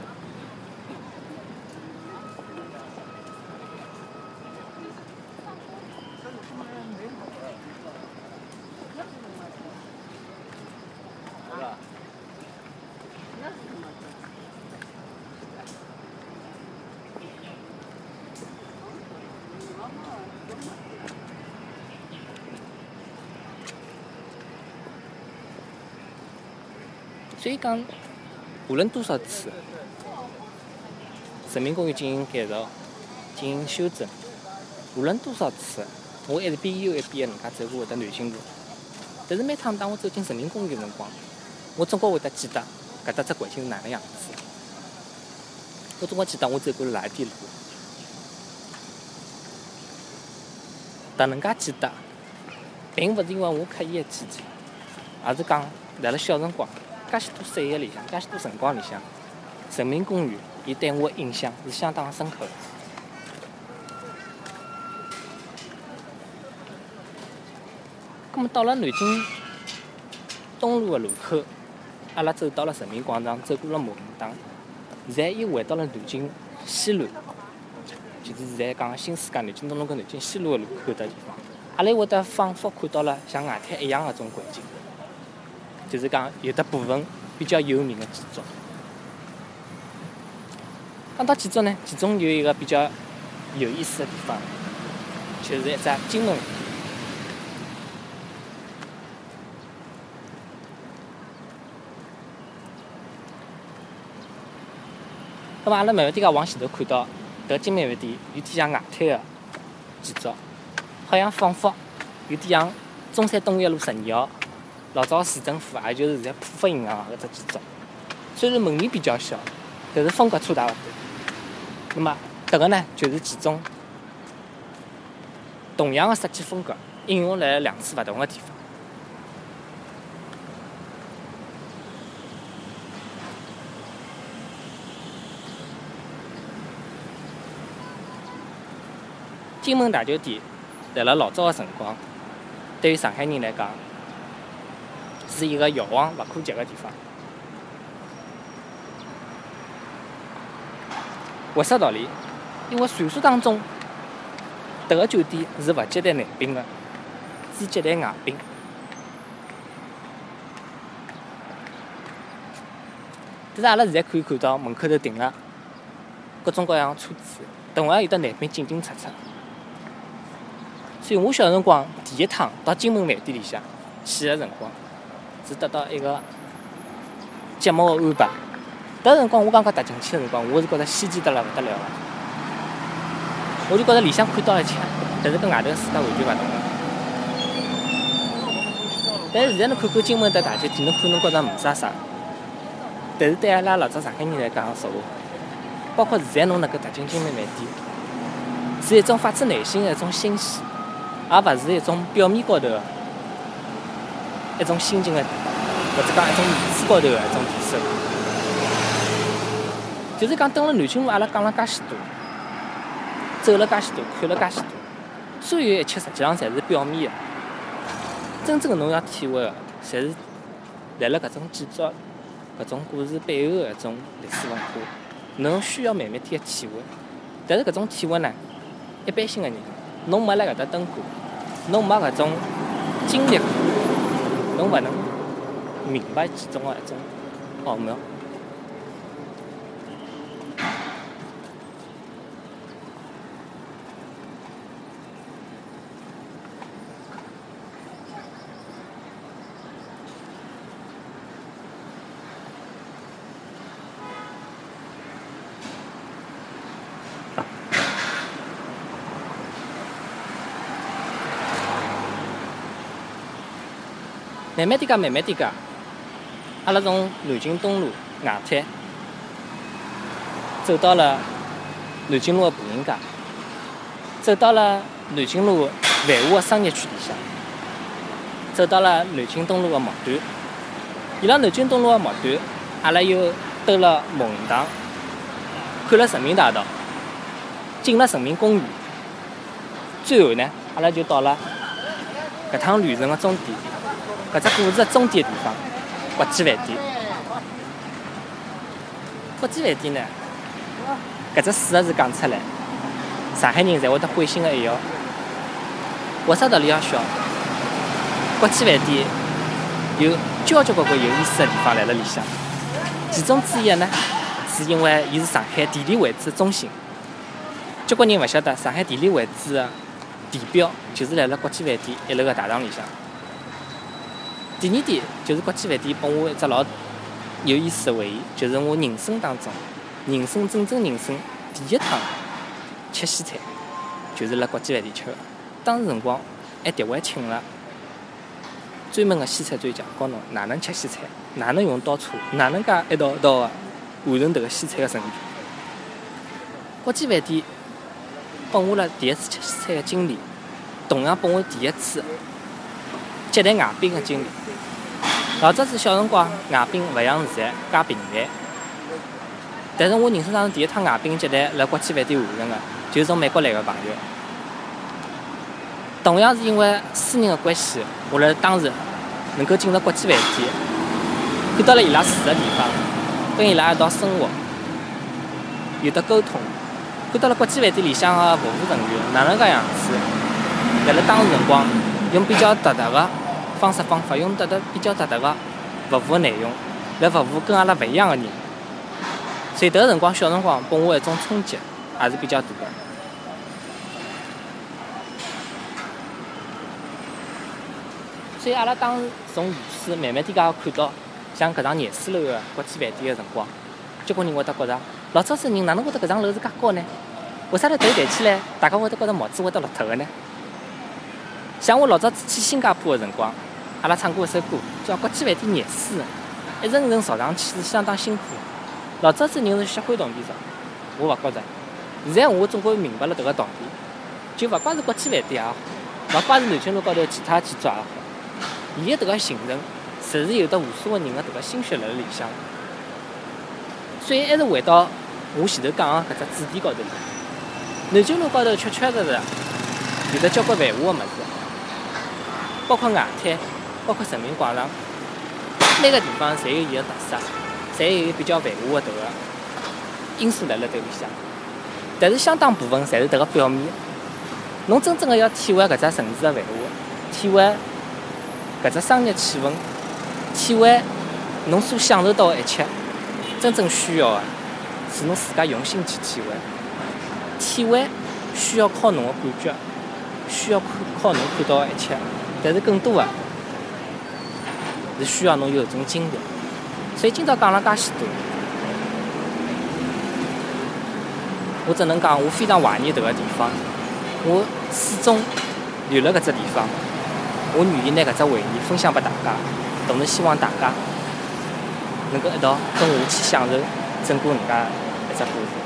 所以讲，无论多少次，人民公园进行改造、进行修整，无论多少次，我还是边游一边能介走过搿条南京路。但是每趟当我走进人民公园辰光，我总归会得记得搿搭只环境是哪能样子。我总归记得我走过了哪一点路。迭能介记得，并勿是因为我刻意个记记，而是讲辣辣小辰光。介许多岁月里向，介许多辰光里向，人民公园伊对我个印象是相当深刻。咁么到了南京东路个路口，阿拉走到了人民广场，走过了马云堂，现在又回到了南京西路，就是现在讲新世界南京东路跟南京西路个路口的地方。阿拉会得仿佛看到了像外滩一样个种环境。就是讲有的部分比较有名的建筑。讲到建筑呢，其中有一个比较有意思的地方，就是一只金门。那么阿拉慢慢点介往前头看到，迭金美饭店有点像外滩个建筑，好像仿佛有点像中山东一路十二号老早市政府，也就是现在浦发银行搿只建筑。虽然门面比较小，但是风格错大勿多。那么迭个呢，就是其中同样的设计风格应用辣两处勿同个地方。金门大酒店，辣辣老早个辰光，对于上海人来讲，是一个遥望勿可及个地方。为啥道理？因为传说当中，迭个酒店是勿接待男宾个，只接待外宾。但是阿拉现在可以看到门口头停了各种各样车子，同样有得男宾进进出出。所以我小辰光第一趟到金门饭店里向去个辰光，是得到一个节目个安排。迭个辰光我刚刚踏进去个辰光，我是觉着稀奇得了勿得了个。我就觉着里向看到一切，但是跟外头个世界完全勿同。但是现在侬看看金门迭大酒店，侬可能觉着没啥啥，但是对阿拉老早上海人来讲说话，包括现在侬能够踏进金门饭店，是一种发自内心个一种欣喜。而勿是一种表面高头个一种心情个，或者讲一种面子高头个一种提升。就是讲，登了南京路，阿拉讲了介许多，走了介许多，看了介许多，所有一切实际上侪是表面个。真正侬要体会个，侪是辣辣搿种建筑、搿种故事背后个一种历史文化。侬需要慢慢点体会，但是搿种体会呢，一般性个人，侬没辣搿搭登过。侬没搿种经历过，侬勿能明白其中个一种奥妙。慢慢点讲，慢慢点讲。阿拉从南京东路外滩走到了南京路的步行街，走到了南京路繁华的商业区里向，走到了南京东路的末端。沿了南京东路的末端，阿拉又兜了梦堂，看了人民大道，进了人民公园。最后呢，阿拉就到了搿趟旅程的终点。搿只故事的终点地方，国际饭店。国际饭店呢，搿只四个字讲出来，上海人侪会得会心的一笑。为啥道理要笑？国际饭店有交交关关有意思的地方辣辣里向，其中之一呢，是因为伊是上海地理位置的中心。交关人勿晓得，上海地理位置的地标就是辣辣国际饭店一楼个大堂里向。第二点就是国际饭店拨我一只老有意思的回忆，就是我人生当中，人生整整人生第一趟吃西餐，就是辣国际饭店吃的。当时辰光还特为请了专门的西餐专家，教侬哪能吃西餐，哪能用刀叉，哪能介一道一道的完成迭个西餐的程序。国际饭店拨我了第一次吃西餐的经历，同样拨我第一次接待外宾的经历。老早子小辰光，外宾勿像现在介频繁。但是我人生当中第一趟外宾接待辣国际饭店完成的，就是从美国来个朋友。同样是因为私人的关系，我辣当时能够进入国际饭店，看到了伊拉住的地方，跟伊拉一道生活，有得沟通，看到了国际饭店里向的服务人员哪能介样子，辣辣当时辰光用比较独特的。方式方法用得得比较独特个服务内容来服务跟阿拉勿一样个人，所以迭个辰光小辰光拨我一种冲击也是比较大个。所以阿拉当时从如此慢慢点介看到像搿幢廿四楼个国际饭店个辰光，交关人会得觉着老早子人哪能会得搿幢楼是介高呢？为啥头头抬起来，大家会得觉着帽子会得落脱个呢？像我老早子去新加坡个辰光，阿拉唱过一首歌，叫《国际饭店热水》，一层层朝上去是相当辛苦。老早子人是血汗铜钿造，我勿觉着。现在我总归明白了迭个道理，就勿光是国际饭店也好，勿光是南京路高头其他建筑也好，伊个迭个形成，实是有得无数个人个迭个心血辣辣里向。所以还是回到我前头讲个搿只主题高头。南京路高头确确实实有得交关繁华个物事，包括外滩，包括人民广场，每个地方侪有伊个特色，侪有比较繁华个迭个因素辣辣迭里向。但是相当部分侪是迭个表面。侬真正个要体会搿只城市个繁华，体会搿只商业气氛，体会侬所享受到个一切，真正需要个是侬自家用心去体会。体会需要靠侬个感觉，需要靠靠侬看到个一切，但是更多个是需要侬有搿种经历。所以今朝讲了介许多。我只能讲，我非常怀念迭个地方。我始终留了搿只地方。我愿意拿搿只回忆分享拨大家，同时希望大家能够一道跟我去享受整个人家一只故事。